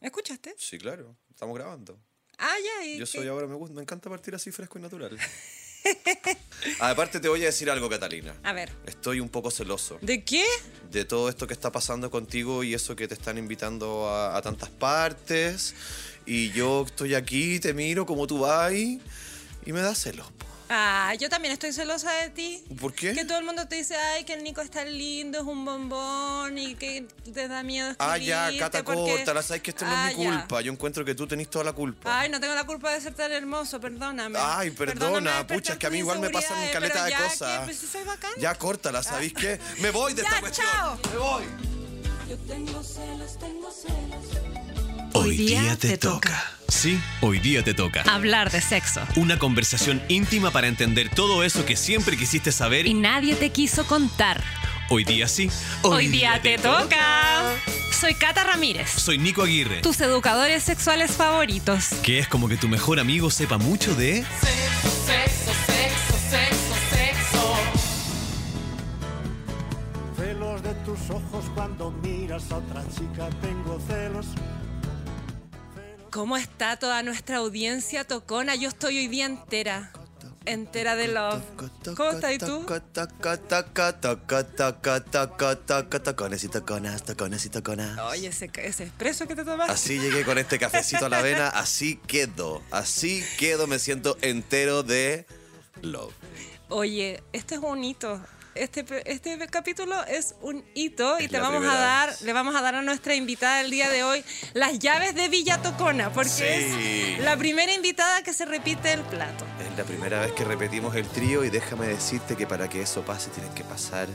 ¿Escuchaste? Sí, claro. Estamos grabando. Ah, ya. ¿y Yo qué? soy ahora, me, gusta, me encanta partir así fresco y natural. Aparte te voy a decir algo, Catalina. A ver. Estoy un poco celoso ¿De qué? de todo esto que está pasando contigo y eso que te están invitando a, a tantas partes. Y yo estoy aquí, te miro como tú vas y me da celos. po. Ah, yo también estoy celosa de ti. ¿Por qué? Que todo el mundo te dice, ay, que el Nico es tan lindo, es un bombón y que te da miedo Ah, ya, Cata, porque- córtala, sabes que esto no Ah, es mi ya. culpa. Yo encuentro que tú tenés toda la culpa. Ay, no tengo la culpa de ser tan hermoso, perdóname. Ay, perdona, pucha, es que a mí igual me pasan inseguridades, caleta de ya cosas. que, pues, bacán. Ya, córtala, ¿sabéis qué? Me voy de Ya, esta cuestión. chao. Me voy. Yo tengo celos, tengo celos. Hoy día te toca. Sí, hoy día te toca. Hablar de sexo. Una conversación íntima para entender todo eso que siempre quisiste saber. Y nadie te quiso contar. Hoy día sí. Hoy, día te toca. Soy Cata Ramírez, Soy Nico Aguirre. tus educadores sexuales favoritos. Que es como que tu mejor amigo sepa mucho de. Sexo, sexo, sexo, sexo, sexo. Celos de tus ojos cuando miras a otra chica, tengo celos. ¿Cómo está toda nuestra audiencia tocona? Yo estoy hoy día entera. Entera de love. ¿Cómo estás tú? Tacones y taconas, tacones y taconas. Oye, ese, ese expreso que te tomaste. Así llegué con este cafecito a la vena, así quedo, así quedo, me siento entero de love. Oye, este es un hito. Este, este capítulo es un hito y te vamos a dar, vez. le vamos a dar a nuestra invitada el día de hoy las llaves de Villa Tocona, porque Sí. es la primera invitada que se repite el plato. Es la primera vez que repetimos el trío y déjame decirte que para que eso pase tienen que pasar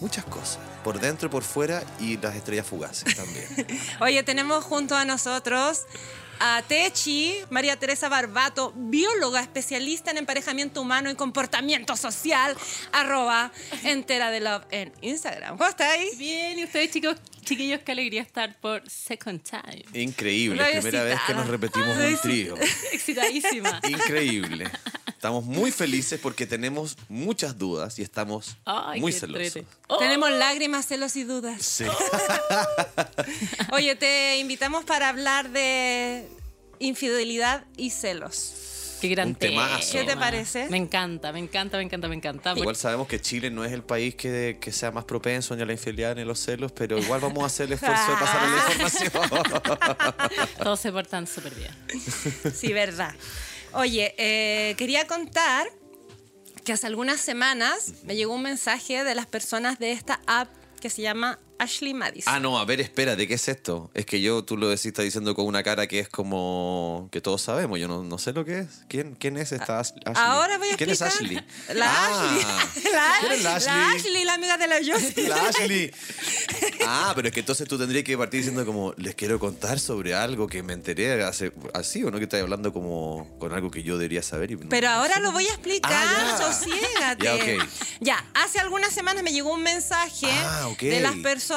muchas cosas, por dentro, por fuera y las estrellas fugaces también. Oye, tenemos junto a nosotros a Techi, María Teresa Barbato, bióloga especialista en emparejamiento humano y comportamiento social, arroba entera de love en Instagram. ¿Cómo estáis? Bien, y ustedes chicos, chiquillos, qué alegría estar por second time. Increíble, primera vez que nos repetimos un trío. Excitadísima. Increíble. Estamos muy felices porque tenemos muchas dudas y estamos Ay, muy celosos. Oh, Tenemos lágrimas, celos y dudas. Sí. Oye, te invitamos para hablar de infidelidad y celos. qué gran un tema. ¿Qué te parece? Me encanta, me encanta, me encanta, me encanta. Igual sabemos que Chile no es el país que, que sea más propenso ni a la infidelidad ni a los celos, pero igual vamos a hacer el esfuerzo de pasar la información. Todos se portan súper bien. Sí, verdad. Oye, eh, quería contar que hace algunas semanas me llegó un mensaje de las personas de esta app que se llama Ashley Madison. Ah, no, a ver, espérate, ¿qué es esto? Es que yo, tú lo decís, estás diciendo con una cara que es como que todos sabemos. Yo no, no sé lo que es. ¿Quién, quién es esta As- Ashley? Ahora voy a ¿Quién explicar. es Ashley? La Ah, Ashley. La, ¿quién es la la Ashley? Ashley, la amiga de la Josie. La Ashley. Ah, pero es que entonces tú tendrías que partir diciendo como, les quiero contar sobre algo que me enteré hace, así, ¿o no? Que estás hablando como con algo que yo debería saber. y no- Pero ahora lo voy a explicar, Ah, ya. sosiégate. Ya. Ya, hace algunas semanas me llegó un mensaje Ah, de las personas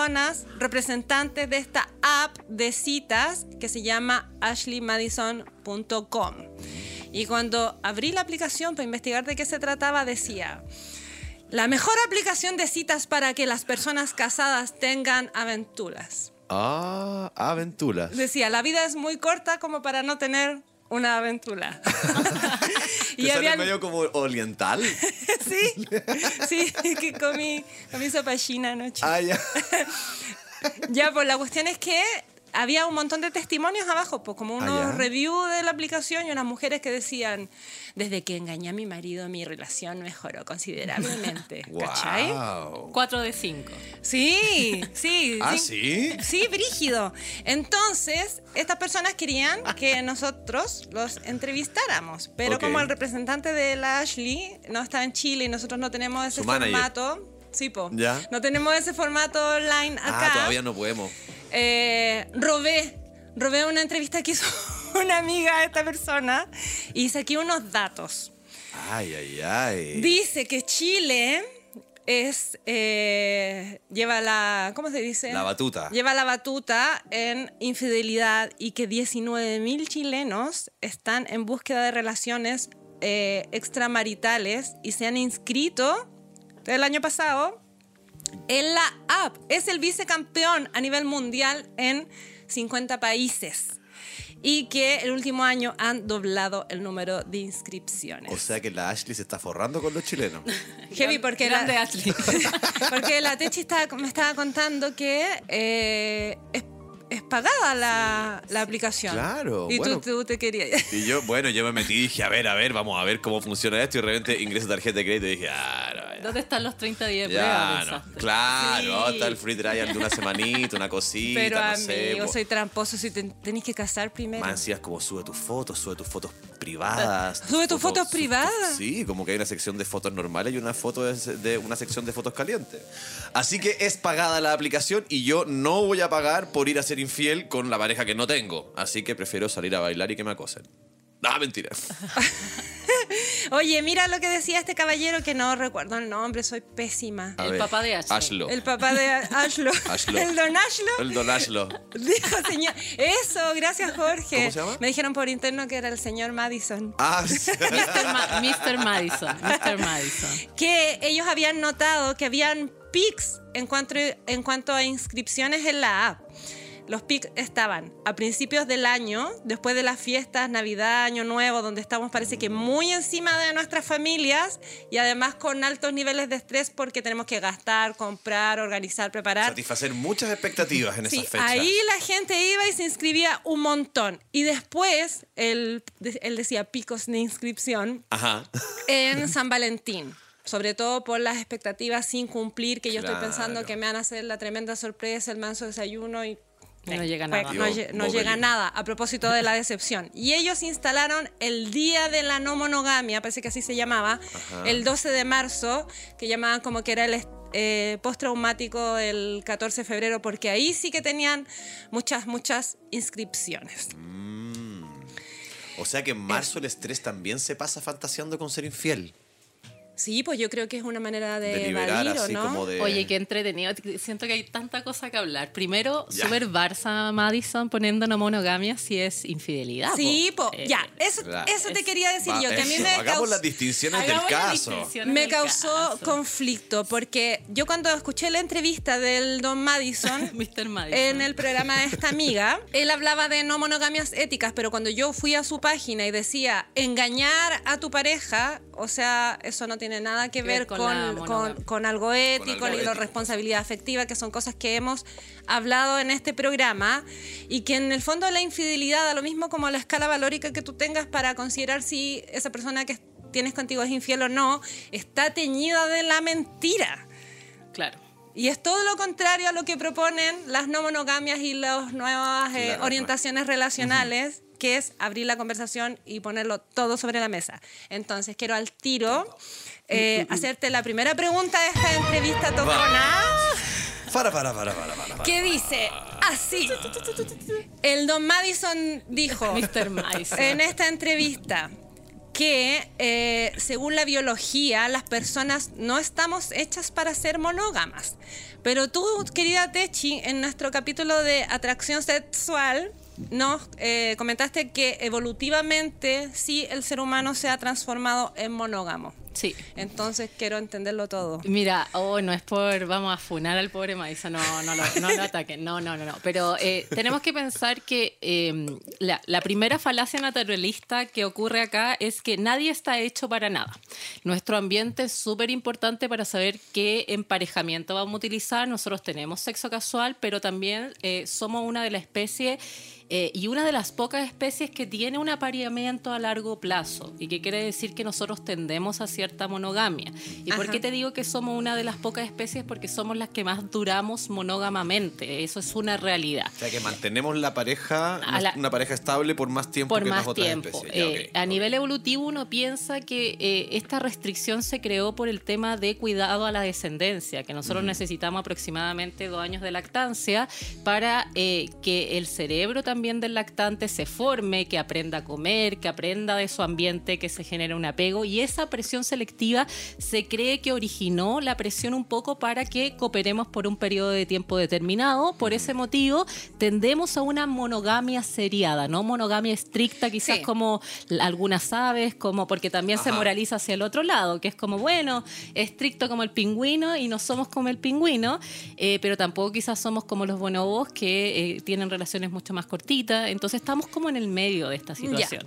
representantes de esta app de citas que se llama ashleymadison.com. Y cuando abrí la aplicación para investigar de qué se trataba, decía, la mejor aplicación de citas para que las personas casadas tengan aventuras. Ah, aventuras. Decía, la vida es muy corta como para no tener una aventura. ¿Te sale medio como oriental? Sí, sí, que comí, comí sopa china anoche. Ah, ya. Ya, pues la cuestión es que había un montón de testimonios abajo, pues como unos Ah, reviews de la aplicación y unas mujeres que decían, desde que engañé a mi marido mi relación mejoró considerablemente. ¿Cachai? Wow. 4 de 5. Sí, sí. ¿Ah, sí? Sí, brígido. Entonces, estas personas querían que nosotros los entrevistáramos, pero Ok. como el representante de la Ashley no está en Chile y nosotros no tenemos ese Su manager. formato, sí, po, Ya. no tenemos ese formato online acá. Ah, todavía no podemos. eh, robé, robé una entrevista que hizo una amiga de esta persona y saqué unos datos. Ay, ay, ay. Dice que Chile es eh, lleva la ¿cómo se dice? La batuta. Lleva la batuta en infidelidad y que 19.000 chilenos están en búsqueda de relaciones eh, extramaritales y se han inscrito el año pasado en la app. Es el vicecampeón a nivel mundial en 50 países y que el último año han doblado el número de inscripciones. O sea que la Ashley se está forrando con los chilenos. Heavy porque Grande la, Ashley. porque la Techi estaba- me estaba contando que eh, es, es pagada la, la aplicación. Claro, Y bueno. tú, tú te querías. Y yo, bueno, yo me metí y dije, a ver, a ver, vamos a ver cómo funciona esto. Y de repente ingreso tarjeta de crédito y dije, ah, no, ya. ¿Dónde están los 30 días de Ya, no. Claro, Sí. está el free trial de una semanita, una cosita, Pero no sé. amigo, po. soy tramposo si te, tenés que casar primero. Es como sube tus fotos, sube tus fotos privadas. ¿Sube tus fotos privadas? Sí, como que hay una sección de fotos normales y una foto de, de una sección de fotos calientes. Así que es pagada la aplicación y yo no voy a pagar por ir a ser infiel con la pareja que no tengo. Así que prefiero salir a bailar y que me acosen. Ah, mentira. Oye, mira lo que decía este caballero que no recuerdo el nombre, soy pésima. A El ver, papá de Ashley. Ashlo. El papá de Ashlo. Ashlo. El don Ashlo. El don Ashlo. Dijo señor. Eso, gracias Jorge. ¿Cómo se llama? Me dijeron por interno que era el señor Madison. Ah, sí. Mr. Ma- Mr. Madison. Mr. Madison. Que ellos habían notado que habían pics en cuanto, en cuanto a inscripciones en la app. Los pics estaban a principios del año, después de las fiestas, Navidad, Año Nuevo, donde estamos parece que muy encima de nuestras familias y además con altos niveles de estrés porque tenemos que gastar, comprar, organizar, preparar. Satisfacer muchas expectativas en Sí, esas fechas. ahí la gente iba y se inscribía un montón. Y después, él, él decía picos de inscripción Ajá. en San Valentín. Sobre todo por las expectativas sin cumplir, que yo Claro. estoy pensando que me van a hacer la tremenda sorpresa, el manso desayuno y... No llega nada. No, Yo, llega nada a propósito de la decepción. Y ellos instalaron el Día de la No Monogamia, parece que así se llamaba, el 12 de marzo, que llamaban como que era el eh, postraumático el 14 de febrero, porque ahí sí que tenían muchas, muchas inscripciones. O sea que en marzo el estrés también se pasa fantaseando con ser infiel. Sí, pues yo creo que es una manera de, De liberar evadir, ¿o así no? como de... Oye, qué entretenido. Siento que hay tanta cosa que hablar. Primero, Ya. super Barça Madison poniendo no monogamia si es infidelidad. Sí, po. Eh, ya, eso, claro. eso te quería decir Va, yo, que a mí me Hagamos causó, las distinciones del hagamos las caso. distinciones me del causó caso. conflicto, porque yo cuando escuché la entrevista del Don Madison Mr. Madison. en el programa de esta amiga, él hablaba de no monogamias éticas, pero cuando yo fui a su página y decía engañar a tu pareja, o sea, eso no tiene nada que ver con con, con- con algo ético, algo ni la ético. responsabilidad afectiva, que son cosas que hemos hablado en este programa, y que en el fondo la infidelidad, da lo mismo como la escala valórica que tú tengas para considerar si esa persona que tienes contigo es infiel o no, está teñida de la mentira. Claro. Y es todo lo contrario a lo que proponen las no monogamias y las nuevas eh, Claro. orientaciones relacionales, que es abrir la conversación y ponerlo todo sobre la mesa. Entonces, quiero al tiro eh, hacerte la primera pregunta de esta entrevista tocona, Para, para, para, para, para. para. que dice así. El don Madison dijo Mr. Madison. en esta entrevista que eh, según la biología las personas no estamos hechas para ser monógamas. Pero tú, querida Techi, en nuestro capítulo de atracción sexual, nos eh, comentaste que evolutivamente sí el ser humano se ha transformado en monógamo. Sí. Entonces quiero entenderlo todo. Mira, oh, no es por, vamos a funar al pobre Madison, no, no, lo, no lo ataquen, no, no, no, no. Pero eh, tenemos que pensar que eh, la, la primera falacia naturalista que ocurre acá es que nadie está hecho para nada. Nuestro ambiente es súper importante para saber qué emparejamiento vamos a utilizar. Nosotros tenemos sexo casual, pero también eh, somos una de las especies eh, y una de las pocas especies que tiene un apareamiento a largo plazo y que quiere decir que nosotros tendemos a cierta monogamia. ¿Y por qué te digo que somos una de las pocas especies? Porque somos las que más duramos monógamamente. Eso es una realidad. O sea que mantenemos la pareja, A la- una pareja estable por más tiempo Por que más las otras tiempo. especies. Ya, Eh. A nivel evolutivo uno piensa que eh, esta restricción se creó por el tema de cuidado a la descendencia, que nosotros necesitamos aproximadamente dos años de lactancia para eh, que el cerebro también también del lactante se forme, que aprenda a comer, que aprenda de su ambiente, que se genere un apego. Y esa presión selectiva se cree que originó la presión un poco para que cooperemos por un periodo de tiempo determinado. Por ese motivo, tendemos a una monogamia seriada, no monogamia estricta, quizás Sí. como algunas aves, como porque también se moraliza hacia el otro lado, que es como, bueno, estricto como el pingüino y no somos como el pingüino, eh, pero tampoco quizás somos como los bonobos que eh, tienen relaciones mucho más Entonces estamos como en el medio de esta situación.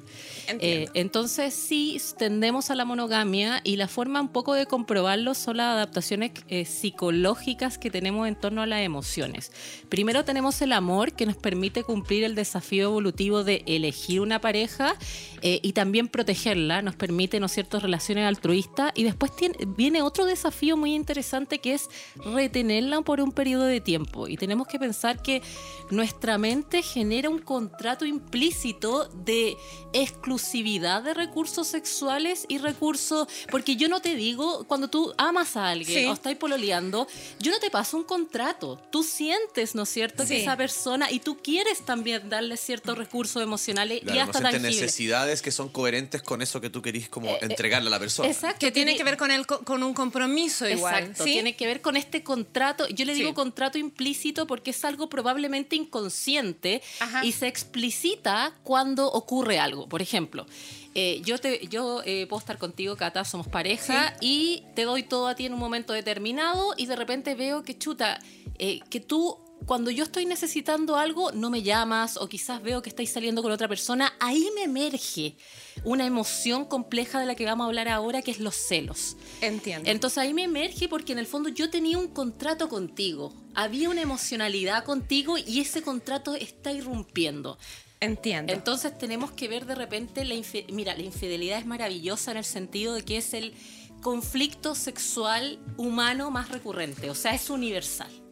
Eh, entonces sí tendemos a la monogamia y la forma un poco de comprobarlo son las adaptaciones eh, psicológicas que tenemos en torno a las emociones. Primero tenemos el amor que nos permite cumplir el desafío evolutivo de elegir una pareja eh, y también protegerla, nos permite, ¿no es cierto?, relaciones altruistas y después tiene- viene otro desafío muy interesante que es retenerla por un periodo de tiempo y tenemos que pensar que nuestra mente genera un contrato implícito de exclusividad de recursos sexuales y recursos, porque yo no te digo, cuando tú amas a alguien Sí. o estáis pololeando, yo no te paso un contrato, tú sientes, ¿no es cierto?, que esa persona y tú quieres también darle ciertos recursos emocionales Claro, y no hasta sientes tangibles. necesidades que son coherentes con eso que tú querís como entregarle a la persona. Exacto. Que tiene que ver con, el, co- con un compromiso igual. Exacto, ¿sí? tiene que ver con este contrato. Yo le digo Sí. contrato implícito porque es algo probablemente inconsciente Ajá. Y se explicita cuando ocurre algo. Por ejemplo, eh, yo te, yo eh, puedo estar contigo, Cata, somos pareja y te doy todo a ti en un momento determinado y de repente veo que chuta, eh, que tú cuando yo estoy necesitando algo, no me llamas o quizás veo que estáis saliendo con otra persona, ahí me emerge una emoción compleja de la que vamos a hablar ahora, que es los celos. Entiendo. Entonces ahí me emerge porque en el fondo yo tenía un contrato contigo, había una emocionalidad contigo y ese contrato está irrumpiendo. Entiendo. Entonces tenemos que ver de repente la mira, la infidelidad es maravillosa en el sentido de que es el conflicto sexual humano más recurrente, o sea, es universal.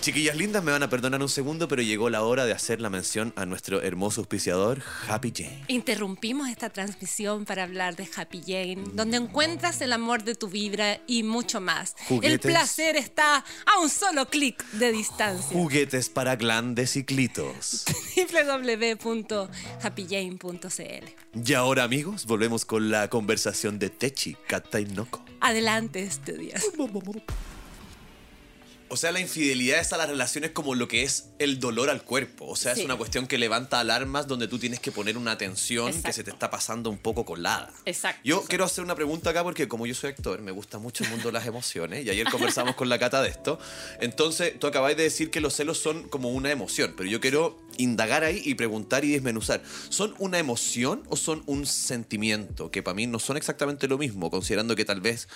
Chiquillas lindas, me van a perdonar un segundo, pero llegó la hora de hacer la mención a nuestro hermoso auspiciador, Happy Jane. Interrumpimos esta transmisión para hablar de Happy Jane, donde encuentras el amor de tu vibra y mucho más. El Juguetes. placer está a un solo clic de distancia. Juguetes para glandes y clitos. www.happyjane.cl Y ahora, amigos, volvemos con la conversación de Techi Katainoko. Adelante, estudias. O sea, la infidelidad es a las relaciones como lo que es el dolor al cuerpo. O sea, es una cuestión que levanta alarmas donde tú tienes que poner una atención que se te está pasando un poco colada. Exacto. Yo quiero hacer una pregunta acá porque como yo soy actor, me gusta mucho el mundo de las emociones y ayer conversamos con la cata de esto. Entonces, tú acabáis de decir que los celos son como una emoción, pero yo quiero indagar ahí y preguntar y desmenuzar. ¿Son una emoción o son un sentimiento? Que para mí no son exactamente lo mismo, considerando que tal vez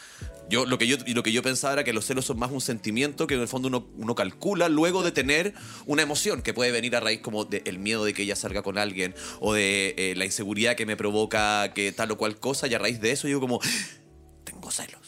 yo lo que yo lo que yo pensaba era que los celos son más un sentimiento que en el fondo uno, uno calcula luego de tener una emoción que puede venir a raíz como del miedo de que ella salga con alguien o de eh, la inseguridad que me provoca que tal o cual cosa y a raíz de eso digo como tengo celos.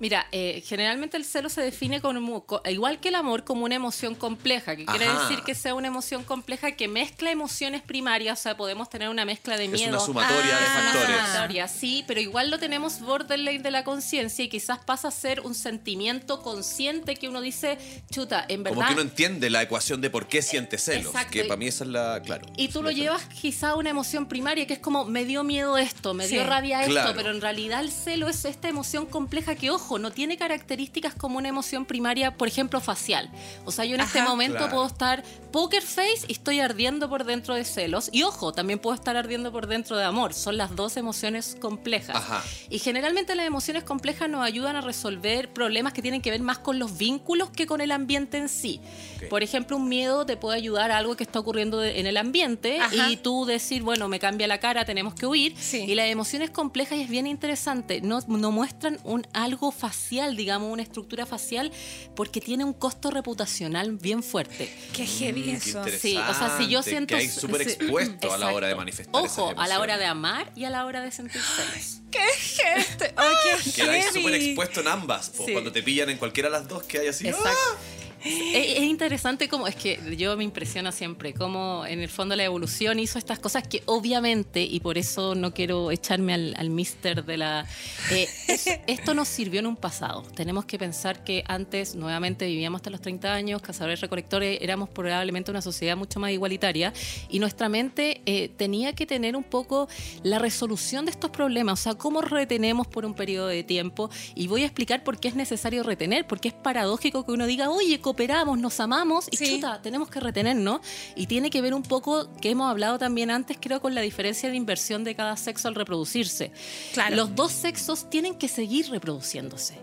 Mira, eh, generalmente el celo se define como, co- igual que el amor, como una emoción compleja, que quiere decir que sea una emoción compleja que mezcla emociones primarias, o sea, podemos tener una mezcla de Es miedo. una sumatoria de Ah, Una factores. sumatoria, sí, pero igual lo tenemos borderline de la conciencia y quizás pasa a ser un sentimiento consciente que uno dice, chuta, en verdad. Como que uno entiende la ecuación de por qué siente celos, Exacto. que para mí esa es la, claro. Y tú lo llevas quizá a una emoción primaria que es como me dio miedo esto, me dio rabia esto, claro. pero en realidad el celo es esta emoción compleja que, ojo, no tiene características como una emoción primaria, por ejemplo, facial. O sea, yo en este momento Claro. puedo estar poker face y estoy ardiendo por dentro de celos. Y ojo, también puedo estar ardiendo por dentro de amor. Son las dos emociones complejas. Ajá. Y generalmente las emociones complejas nos ayudan a resolver problemas que tienen que ver más con los vínculos que con el ambiente en sí. Por ejemplo, un miedo te puede ayudar a algo que está ocurriendo en el ambiente Ajá. y tú decir, bueno, me cambia la cara, tenemos que huir. Sí. Y las emociones complejas y es bien interesante, no, no muestran un algo facial, digamos, una estructura facial, porque tiene un costo reputacional bien fuerte. Qué heavy Mm, qué eso. interesante. Sí, o sea, si yo que siento... hay súper sí, expuesto a la hora de manifestar esas Ojo, a la hora de amar y a la hora de sentir celos. ¡Qué gente! ¡Ay, qué Quedáis súper expuesto en ambas. Sí. Cuando te pillan en cualquiera de las dos, que hay así. Exacto. ¡ah! Es, es interesante como, es que yo me impresiona siempre cómo en el fondo la evolución hizo estas cosas que obviamente, y por eso no quiero echarme al, al mister de la... eh, es- esto nos sirvió en un pasado. Tenemos que pensar que antes nuevamente vivíamos hasta los 30 años, cazadores recolectores, éramos probablemente una sociedad mucho más igualitaria y nuestra mente eh, tenía que tener un poco la resolución de estos problemas, o sea, cómo retenemos por un periodo de tiempo y voy a explicar por qué es necesario retener, porque es paradójico que uno diga, oye, cooperamos, nos amamos y Sí. chuta, tenemos que retenernos y tiene que ver un poco, que hemos hablado también antes, creo, con la diferencia de inversión de cada sexo al reproducirse. Claro. Los dos sexos tienen que seguir reproduciéndose.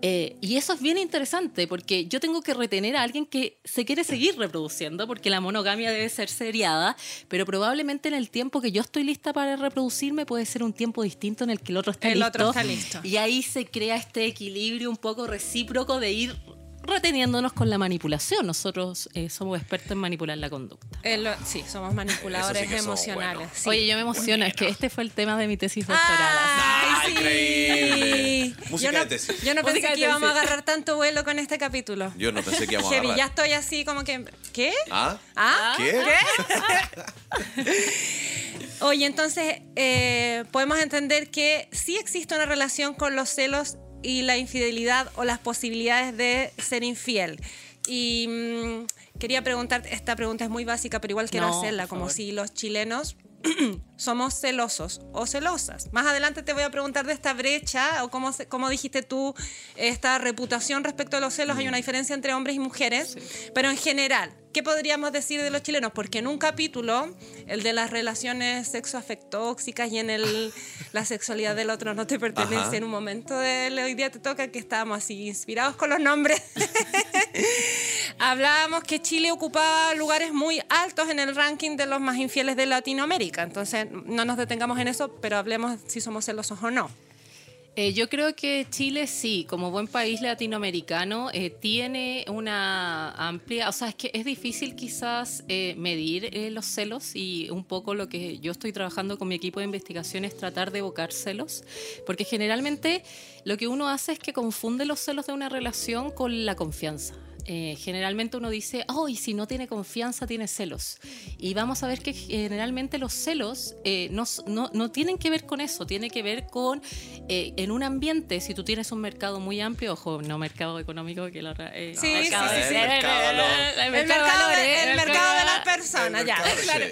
Eh, y eso es bien interesante porque yo tengo que retener a alguien que se quiere seguir reproduciendo porque la monogamia debe ser seriada, pero probablemente en el tiempo que yo estoy lista para reproducirme puede ser un tiempo distinto en el que el otro está El listo. otro está listo. Y ahí se crea este equilibrio un poco recíproco de ir reteniéndonos con la manipulación. Nosotros eh, somos expertos en manipular la conducta. Eh, lo- sí, somos manipuladores sí emocionales. sí. Oye, yo me emociono, es que este fue el tema de mi tesis doctoral. ¡Ay, Ah, sí! Música yo no, de tesis. Yo no pensé que íbamos a tesis. agarrar tanto vuelo con este capítulo. Yo no pensé que íbamos a Heavy, ya agarrar. estoy así como que... ¿Qué? ¿Ah? ¿Ah? ¿Qué? Oye, entonces eh, podemos entender que sí existe una relación con los celos y la infidelidad o las posibilidades de ser infiel. Y mm, quería preguntarte, esta pregunta es muy básica, pero igual quiero No, hacerla, como si los chilenos somos celosos o celosas. Más adelante te voy a preguntar de esta brecha o cómo, cómo dijiste tú esta reputación respecto a los celos. Hay una diferencia entre hombres y mujeres, pero en general, ¿qué podríamos decir de los chilenos? Porque en un capítulo, el de las relaciones sexoafectóxicas y en el la sexualidad del otro no te pertenece, Ajá. en un momento de hoy día te toca que estábamos así inspirados con los nombres. Hablábamos que Chile ocupaba lugares muy altos en el ranking de los más infieles de Latinoamérica. Entonces, no nos detengamos en eso, pero hablemos si somos celosos o no. Eh, yo creo que Chile sí, como buen país latinoamericano, eh, tiene una amplia, o sea, es que es difícil quizás eh, medir los celos y un poco lo que yo estoy trabajando con mi equipo de investigación es tratar de evocar celos, porque generalmente lo que uno hace es que confunde los celos de una relación con la confianza. Eh, generalmente uno dice, oh, y si no tiene confianza, tiene celos. Y vamos a ver que generalmente los celos eh, no, no, no tienen que ver con eso, tiene que ver con eh, en un ambiente, si tú tienes un mercado muy amplio, ojo, no mercado económico, que lo eh, Sí, mercado sí, sí, sí. El mercado, de, las personas, ya. Claro.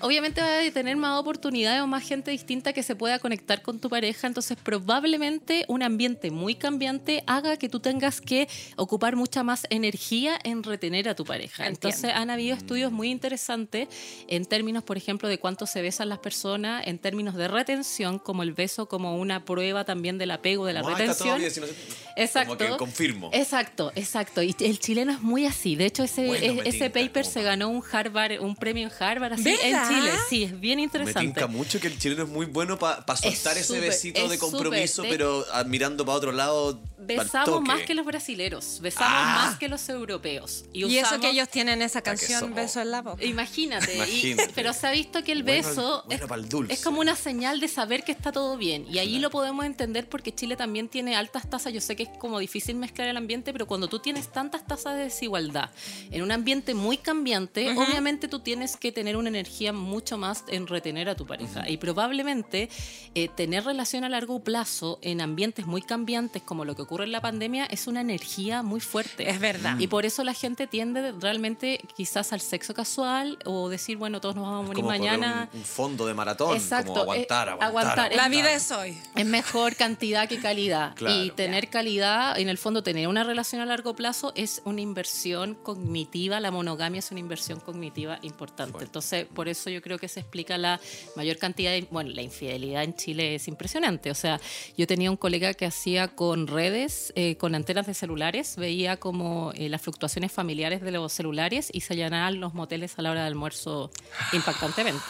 Obviamente va a tener más oportunidades o más gente distinta que se pueda conectar con tu pareja, entonces probablemente un ambiente muy cambiante haga que tú tengas que ocupar mucha más energía en retener a tu pareja. Entiendo. Entonces han habido estudios muy interesantes en términos, por ejemplo, de cuánto se besan las personas, en términos de retención, como el beso como una prueba también del apego, de la Como, ah, retención. bien, si no se- Exacto. Como que confirmo. Exacto, exacto. Y el chileno es muy así. De hecho, ese, Bueno, me es- ese paper como se ganó un Harvard, un premio en Harvard así ¿Verdad? en Chile. Sí, es bien Me interesante. tinca mucho que el chileno es muy bueno para soltar Es ese besito de compromiso. De- pero ah, mirando para otro lado. Besamos toque. más que los brasileros, besamos Ah. más que los europeos. Y, Y eso que ellos tienen esa canción, Beso en la boca. Imagínate, y- pero se ha visto que el beso bueno es, pa'l dulce. es como una señal de saber que está todo bien. Y ahí lo podemos entender porque Chile también tiene altas tasas. Yo sé que es como difícil mezclar el ambiente, pero cuando tú tienes tantas tasas de desigualdad en un ambiente muy cambiante, obviamente tú tienes que tener una energía mucho más en retener a tu pareja. Y probablemente eh, tener relación a largo plazo en ambientes muy cambiantes, como lo que ocurre en la pandemia, es una energía muy fuerte. Es verdad. Y por eso la gente tiende realmente quizás al sexo casual o decir, bueno, todos nos vamos a morir Como mañana. Un, un fondo de maratón. Exacto, Como aguantar, eh, aguantar, aguantar. aguantar. La vida es hoy. Es mejor cantidad que calidad. Claro. Y tener calidad, en el fondo, tener una relación a largo plazo es una inversión cognitiva. La monogamia es una inversión cognitiva importante. Entonces, por eso yo creo que se explica la mayor cantidad de. Bueno, la infidelidad en Chile es impresionante. O sea, yo tenía un colega que hacía con redes, eh, con antenas de celulares, veía como eh, las fluctuaciones familiares de los celulares y se llenaban los moteles a la hora de almuerzo impactantemente.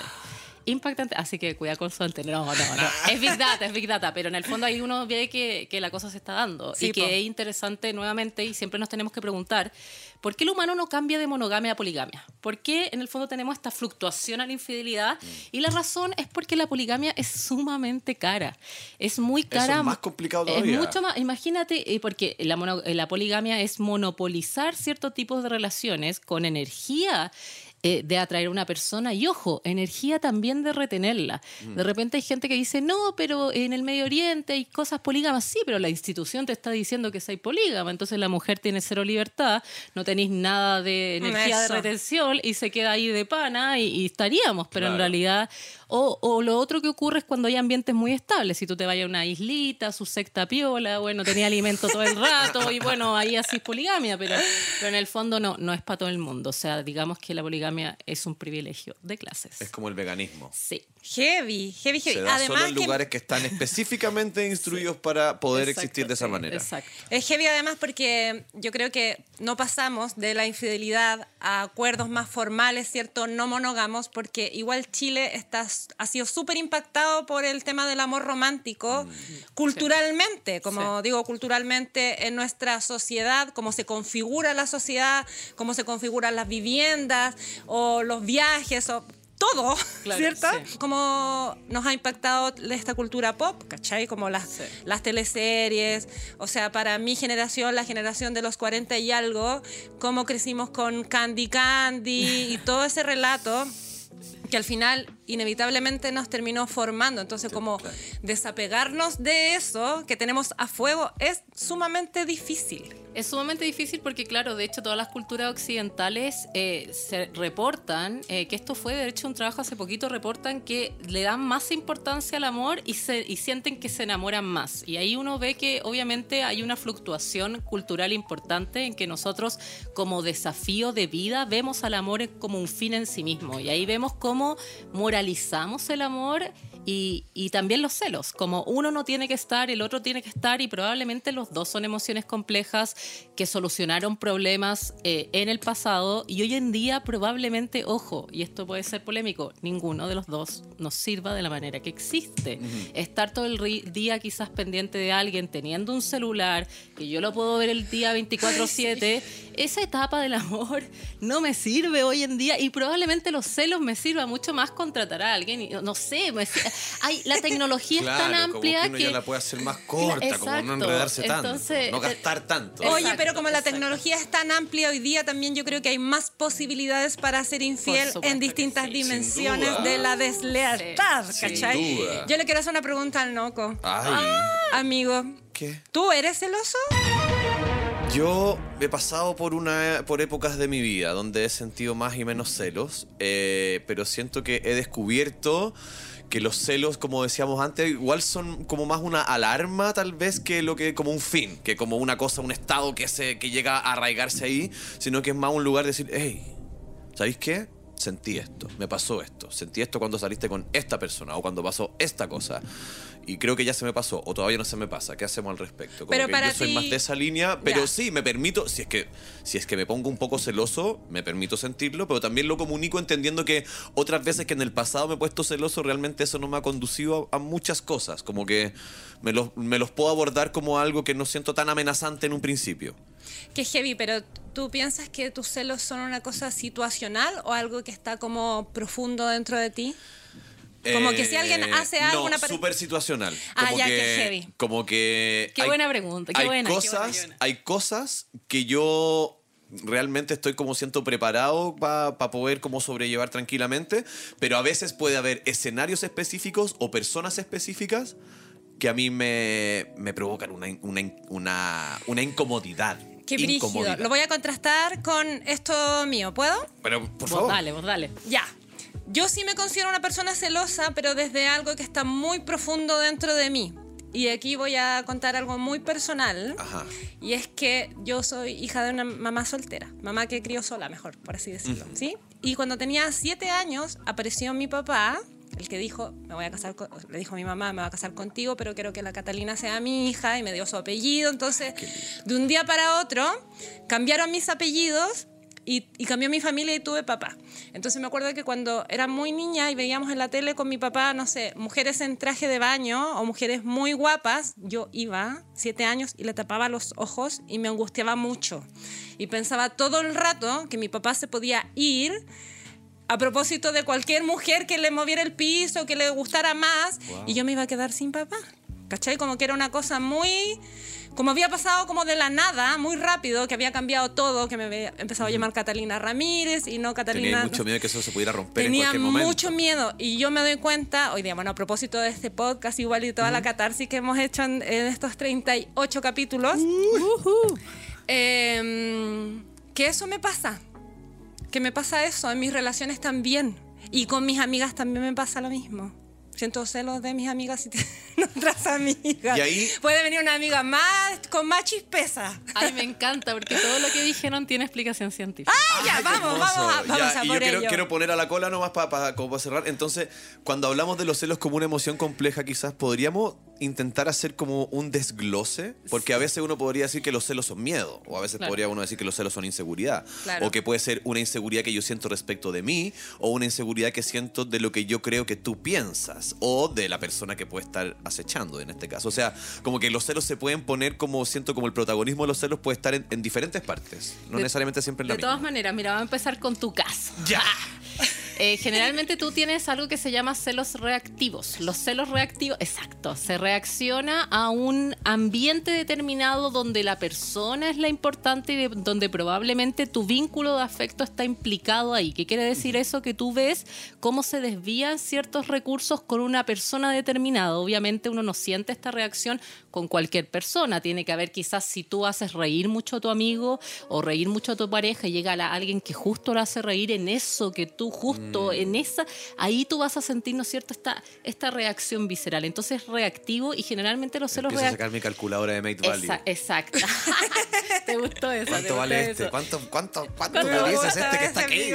impactante. Así que cuida con su antena. No, no, no. Es Big Data, es Big Data. Pero en el fondo ahí uno ve que, que la cosa se está dando. Sí, y que po. es interesante nuevamente y siempre nos tenemos que preguntar ¿por qué el humano no cambia de monogamia a poligamia? ¿Por qué en el fondo tenemos esta fluctuación a la infidelidad? Y la razón es porque la poligamia es sumamente cara. Es muy cara. es más complicado Es todavía. mucho más, imagínate, eh, porque la, mono- eh, la poligamia es monopolizar ciertos tipos de relaciones con energía eh, de atraer a una persona y ojo, energía también de retenerla. Mm. De repente hay gente que dice, no, pero en el Medio Oriente hay cosas polígamas. Sí, pero la institución te está diciendo que soy polígama, entonces la mujer tiene cero libertad, no tenéis nada de energía Eso. de retención y se queda ahí de pana y, y estaríamos, pero en realidad... O, o lo otro que ocurre es cuando hay ambientes muy estables. Si tú te vayas a una islita, su secta piola, bueno, tenía alimento todo el rato y bueno, ahí así es poligamia, pero, pero en el fondo no, no es para todo el mundo. O sea, digamos que la poligamia es un privilegio de clases. Es como el veganismo. Sí. Heavy, heavy, heavy. Se da Además solo en que- lugares que están específicamente instruidos para poder Exacto, existir de esa sí, manera. Exacto. Es heavy además porque yo creo que no pasamos de la infidelidad a acuerdos más formales, ¿cierto? No monógamos, porque igual Chile está, ha sido súper impactado por el tema del amor romántico culturalmente, como Sí. digo, culturalmente en nuestra sociedad, cómo se configura la sociedad, cómo se configuran las viviendas o los viajes o todo, Claro, ¿cierto? sí. Cómo nos ha impactado esta cultura pop, ¿cachai? Como las, Sí. las teleseries, o sea, para mi generación, la generación de los 40 y algo, cómo crecimos con Candy Candy y todo ese relato que al final inevitablemente nos terminó formando. Entonces, como desapegarnos de eso que tenemos a fuego es sumamente difícil. Es sumamente difícil porque, claro, de hecho todas las culturas occidentales eh, se reportan, eh, que esto fue de hecho un trabajo hace poquito, reportan que le dan más importancia al amor y, se, y sienten que se enamoran más. Y ahí uno ve que obviamente hay una fluctuación cultural importante en que nosotros como desafío de vida vemos al amor como un fin en sí mismo. Y ahí vemos cómo moralizamos el amor y, y también los celos, como uno no tiene que estar, el otro tiene que estar y probablemente los dos son emociones complejas que solucionaron problemas eh, en el pasado y hoy en día probablemente, ojo, y esto puede ser polémico, ninguno de los dos nos sirva de la manera que existe. Estar todo el día quizás pendiente de alguien teniendo un celular, que yo lo puedo ver el día 24/7, esa etapa del amor no me sirve hoy en día y probablemente los celos me sirva mucho más contratar a alguien y no sé, me si- ay, la tecnología es tan Claro, como amplia que uno ya la puede hacer más corta, como no Exacto. enredarse tanto, Entonces, no eh, gastar tanto. Exacto, Oye, pero como la exacto. tecnología es tan amplia hoy día, también yo creo que hay más posibilidades para ser infiel supuesto en que distintas sí. dimensiones de la deslealtad, Sí, ¿cachai? duda. Yo le quiero hacer una pregunta al Noco. Ay, Amigo, ¿qué? ¿tú eres celoso? Yo he pasado por una por épocas de mi vida donde he sentido más y menos celos, eh, pero siento que he descubierto que los celos, como decíamos antes, igual son como más una alarma tal vez que lo que como un fin, que como una cosa, un estado que se que llega a arraigarse ahí, sino que es más un lugar de decir, hey, ¿sabéis qué? Sentí esto, me pasó esto, sentí esto cuando saliste con esta persona o cuando pasó esta cosa. Y creo que ya se me pasó o todavía no se me pasa. ¿Qué hacemos al respecto? Como Pero que para yo soy más de esa línea, pero Ya. sí, me permito, si es que si es que me pongo un poco celoso, me permito sentirlo, pero también lo comunico entendiendo que otras veces que en el pasado me he puesto celoso, realmente eso no me ha conducido a, a muchas cosas, como que me los, me los puedo abordar como algo que no siento tan amenazante en un principio. Que heavy, pero ¿tú piensas que tus celos son una cosa situacional o algo que está como profundo dentro de ti? Como que si alguien hace algo, Eh, No, súper situacional. Ah, Como ya, que, qué heavy. Como que... Qué buena pregunta, qué hay buena, qué Cosas, buena, qué buena. Hay cosas que yo realmente estoy como siento preparado para poder como sobrellevar tranquilamente, pero a veces puede haber escenarios específicos o personas específicas que a mí me, me provocan una, una, una, una incomodidad. Qué brígido. Lo voy a contrastar con esto mío, ¿puedo? Pero, por Vos favor. dale, vos dale. Ya. Yo sí me considero una persona celosa, pero desde algo que está muy profundo dentro de mí. Y aquí voy a contar algo muy personal. Ajá. Y es que yo soy hija de una mamá soltera, mamá que crió sola, mejor, por así decirlo, ¿sí? Y cuando tenía siete años apareció mi papá, el que dijo, me voy a casar, con- le dijo a mi mamá, me voy a casar contigo, pero quiero que la Catalina sea mi hija y me dio su apellido. Entonces, de un día para otro, cambiaron mis apellidos y, y cambió mi familia y tuve papá. Entonces me acuerdo que cuando era muy niña y veíamos en la tele con mi papá, no sé, mujeres en traje de baño o mujeres muy guapas, yo iba, siete años, y le tapaba los ojos y me angustiaba mucho. Y pensaba todo el rato que mi papá se podía ir a propósito de cualquier mujer que le moviera el piso, que le gustara más, y yo me iba a quedar sin papá. ¿Cachai? Como que era una cosa muy... Como había pasado como de la nada, muy rápido, que había cambiado todo, que me había empezado a llamar Catalina Ramírez y no Catalina... Tenía mucho miedo de que eso se pudiera romper en Tenía cualquier momento. mucho miedo. Y yo me doy cuenta, hoy día, bueno, a propósito de este podcast, igual y toda la catarsis que hemos hecho en, en estos 38 capítulos, em, que eso me pasa, que me pasa eso en mis relaciones también. Y con mis amigas también me pasa lo mismo. Siento celos de mis amigas y tienen otras amigas. Y ahí- Puede venir una amiga más, con más chispeza. Ay, me encanta porque todo lo que dijeron tiene explicación científica. ¡Ah, ya, vamos, vamos, a, vamos Ya, a y por yo quiero, ello. quiero poner a la cola nomás para como para cerrar. Entonces, cuando hablamos de los celos como una emoción compleja, quizás podríamos intentar hacer como un desglose, porque a veces uno podría decir que los celos son miedo, o a veces Claro. podría uno decir que los celos son inseguridad, Claro. o que puede ser una inseguridad que yo siento respecto de mí, o una inseguridad que siento de lo que yo creo que tú piensas, o de la persona que puede estar acechando en este caso. O sea, como que los celos se pueden poner como, siento como el protagonismo de los celos puede estar en, en diferentes partes, no De- necesariamente siempre en la De todas misma. maneras, mira, vamos a empezar con tu caso. ¡Ya! Eh, generalmente tú tienes algo que se llama celos reactivos. Los celos reactivos, exacto, se reacciona a un ambiente determinado donde la persona es la importante y de- donde probablemente tu vínculo de afecto está implicado ahí. ¿Qué quiere decir eso? Que tú ves cómo se desvían ciertos recursos con una persona determinada. Obviamente uno no siente esta reacción con cualquier persona. Tiene que haber quizás si tú haces reír mucho a tu amigo o reír mucho a tu pareja y llega la- alguien que justo lo hace reír en eso que tú justo en esa, ahí tú vas a sentir, ¿no es cierto?, esta, esta reacción visceral. Entonces es reactivo y generalmente los celos a reactivos... sacar mi calculadora de Mate Value. Exacto. ¿Te gustó eso? ¿Te ¿Cuánto vale eso? este? ¿Cuánto, cuánto, cuánto ¿Cuánto gusta este que está aquí?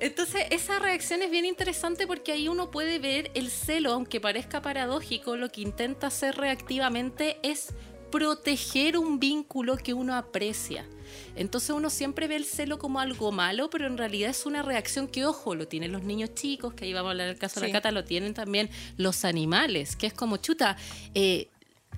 Entonces, esa reacción es bien interesante porque ahí uno puede ver el celo, aunque parezca paradójico, lo que intenta hacer reactivamente es proteger un vínculo que uno aprecia. Entonces uno siempre ve el celo como algo malo, pero en realidad es una reacción que, ojo, lo tienen los niños chicos, que ahí vamos a hablar del caso de Sí. la cata, lo tienen también los animales, que es como, chuta, eh,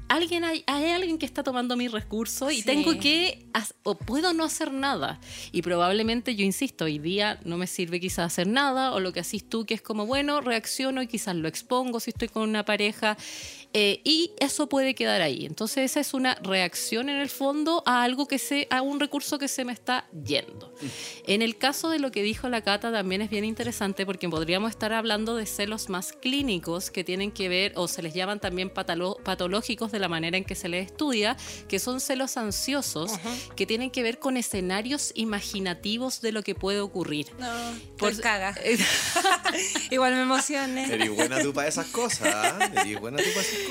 alguien hay, hay alguien que está tomando mi recurso y Sí. tengo que o puedo no hacer nada y probablemente yo insisto hoy día no me sirve quizás hacer nada o lo que haces tú que es como bueno reacciono y quizás lo expongo si estoy con una pareja eh, y eso puede quedar ahí entonces esa es una reacción en el fondo a algo que se a un recurso que se me está yendo en el caso de lo que dijo la Cata también es bien interesante porque podríamos estar hablando de celos más clínicos que tienen que ver o se les llaman también patológicos de la manera en que se les estudia, que son celos ansiosos que tienen que ver con escenarios imaginativos de lo que puede ocurrir. No, Por- por caga. Igual me emocioné. Eres buena tú para esas cosas. ¿ah? Eres buena tú para esas cosas.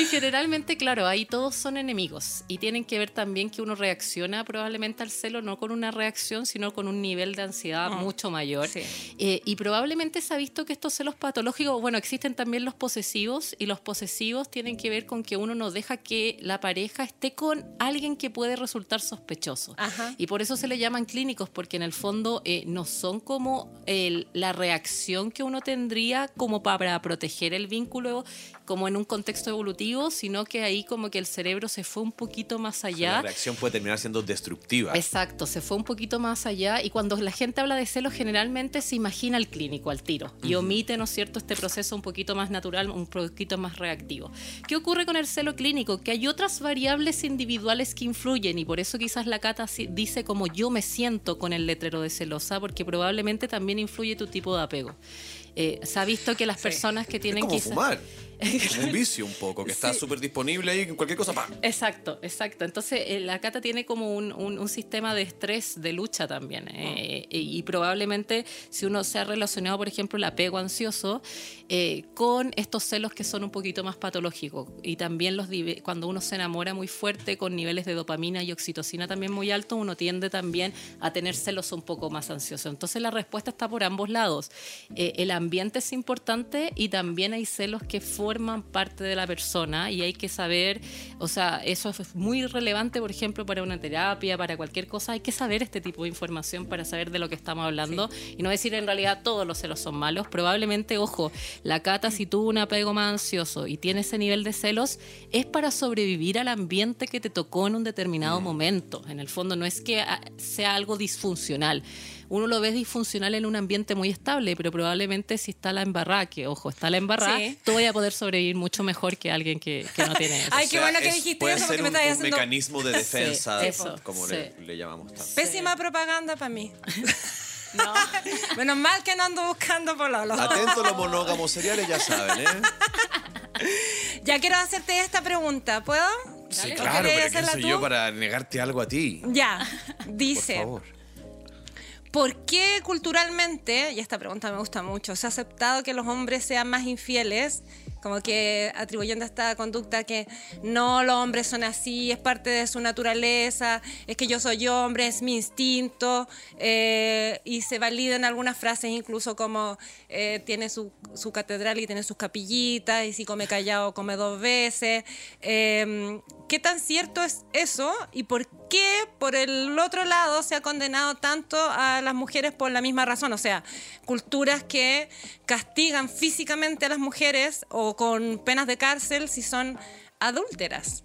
Y generalmente, claro, ahí todos son enemigos y tienen que ver también que uno reacciona probablemente al celo no con una reacción, sino con un nivel de ansiedad mucho mayor. sí. Eh, y probablemente se ha visto que estos celos patológicos, bueno, existen también los posesivos y los posesivos tienen que ver con que uno no deja que la pareja esté con alguien que puede resultar sospechoso. Ajá. Y por eso se le llaman clínicos, porque en el fondo eh, no son como el- la reacción que uno tendría como para proteger el vínculo como en un contexto evolutivo, sino que ahí como que el cerebro se fue un poquito más La allá. reacción puede terminar siendo destructiva. Exacto, se fue un poquito más allá y cuando la gente habla de celos generalmente se imagina al clínico al tiro y omite, ¿no es cierto?, este proceso un poquito más natural, un poquito más reactivo. ¿Qué ocurre con el celo clínico? Que hay otras variables individuales que influyen y por eso quizás la Cata dice como yo me siento con el letrero de celosa porque probablemente también influye tu tipo de apego. Eh, se ha visto que las personas que es tienen como quizás- fumar. Como un vicio un poco, que está Sí. súper disponible ahí, cualquier cosa, ¡pam! Exacto, exacto. Entonces, eh, la cata tiene como un, un- un sistema de estrés, de lucha también. eh, y, y probablemente si uno se ha relacionado, por ejemplo, el apego ansioso eh, con estos celos que son un poquito más patológicos. Y también los cuando uno se enamora muy fuerte, con niveles de dopamina y oxitocina también muy altos, uno tiende también a tener celos un poco más ansiosos. Entonces, la respuesta está por ambos lados. El ambiente es importante y también hay celos que fuerzan forman parte de la persona y hay que saber, o sea, eso es muy relevante, por ejemplo, para una terapia, para cualquier cosa, hay que saber este tipo de información para saber de lo que estamos hablando y no decir en realidad todos los celos son malos. Probablemente, ojo, la Cata si tuvo un apego más ansioso y tiene ese nivel de celos, es para sobrevivir al ambiente que te tocó en un determinado momento. En el fondo no es que ah, sea algo disfuncional. Uno lo ve disfuncional en un ambiente muy estable, pero probablemente si está la embarrada, que ojo, está la embarrada, Sí. tú vayas a poder sobrevivir mucho mejor que alguien que, que no tiene eso. Ay, qué O sea, bueno que es- dijiste puede eso ser porque me un, estabas un haciendo mecanismo de defensa, eso, como sí. le, le llamamos también. pésima propaganda para mí. No. Menos mal que no ando buscando pololo. Atento los monógamos seriales, ya saben, ¿eh? Ya quiero hacerte esta pregunta, ¿puedo? Sí, ¿O claro, pero ¿quién soy tú? yo para negarte algo a ti? Ya, Por dice, favor. ¿Por qué culturalmente, y esta pregunta me gusta mucho, se ha aceptado que los hombres sean más infieles? Como que atribuyendo esta conducta que no, los hombres son así, es parte de su naturaleza, es que yo soy hombre, es mi instinto, eh, y se validan algunas frases incluso como eh, tiene su, su catedral y tiene sus capillitas, y si come callado come dos veces. Eh, ¿Qué tan cierto es eso y por qué por el otro lado se ha condenado tanto a las mujeres por la misma razón? O sea, culturas que castigan físicamente a las mujeres o con penas de cárcel si son adúlteras.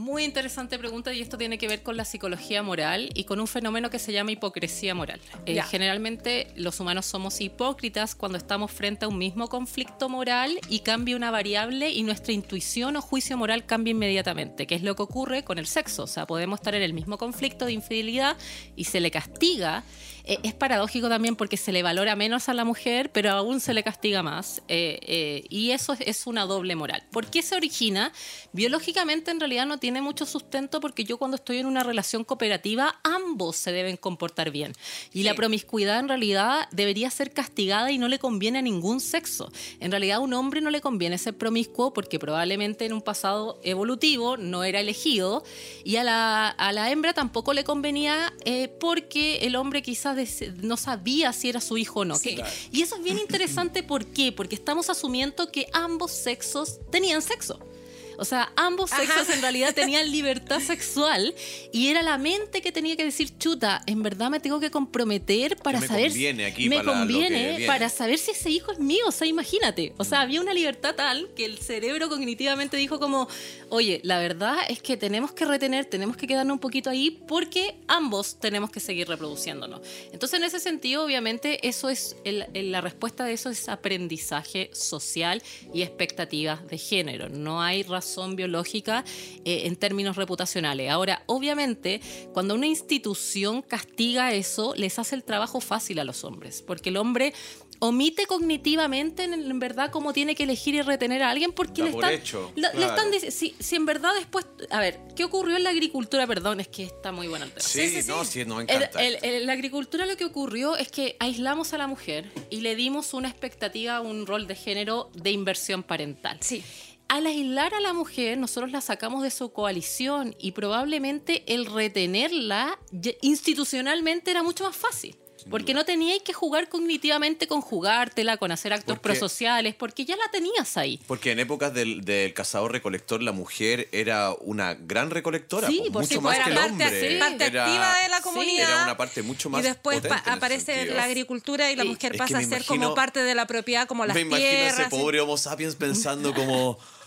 Muy interesante pregunta y esto tiene que ver con la psicología moral y con un fenómeno que se llama hipocresía moral. Eh, generalmente los humanos somos hipócritas cuando estamos frente a un mismo conflicto moral y cambia una variable y nuestra intuición o juicio moral cambia inmediatamente, que es lo que ocurre con el sexo. O sea, podemos estar en el mismo conflicto de infidelidad y se le castiga. Eh, es paradójico también porque se le valora menos a la mujer, pero aún se le castiga más. Eh, eh, y eso es, es una doble moral. ¿Por qué se origina? Biológicamente en realidad no tiene mucho sustento porque yo cuando estoy en una relación cooperativa, ambos se deben comportar bien. Y la promiscuidad en realidad debería ser castigada y no le conviene a ningún sexo. En realidad a un hombre no le conviene ser promiscuo porque probablemente en un pasado evolutivo no era elegido y a la, a la hembra tampoco le convenía eh, porque el hombre quizás no sabía si era su hijo o no. Sí. Y eso es bien interesante, ¿por qué? Porque estamos asumiendo que ambos sexos tenían sexo. O sea, ambos Ajá. sexos en realidad tenían libertad sexual y era la mente que tenía que decir, chuta, en verdad me tengo que comprometer para me saber conviene aquí me para conviene viene. para saber si ese hijo es mío, o sea, imagínate. O sea, había una libertad tal que el cerebro cognitivamente dijo como, oye, la verdad es que tenemos que retener, tenemos que quedarnos un poquito ahí porque ambos tenemos que seguir reproduciéndonos. Entonces, en ese sentido, obviamente, eso es, el- el- la respuesta de eso es aprendizaje social y expectativas de género. No hay razón biológica eh, en términos reputacionales. Ahora, obviamente, cuando una institución castiga eso, les hace el trabajo fácil a los hombres, porque el hombre omite cognitivamente en, en verdad cómo tiene que elegir y retener a alguien porque Da le por están, hecho, lo- le claro. están dic- si, si en verdad después a ver qué ocurrió en la agricultura perdón es que está muy buena el tema Sí, no, sí, nos el- encanta. el- el- la agricultura lo que ocurrió es que aislamos a la mujer y le dimos una expectativa, un rol de género de inversión parental. Sí. Al aislar a la mujer, nosotros la sacamos de su coalición y probablemente el retenerla institucionalmente era mucho más fácil. Porque no teníais que jugar cognitivamente con jugártela, con hacer actos Porque- prosociales, porque ya la tenías ahí. Porque en épocas del, del cazador-recolector la mujer era una gran recolectora, Sí, por mucho sí, más era que el parte, hombre. parte Era- activa de la sí, comunidad. era una parte mucho más Y después aparece la agricultura y la mujer pasa a ser imagino- como parte de la propiedad, como las Me imagino ese pobre Homo sapiens pensando como...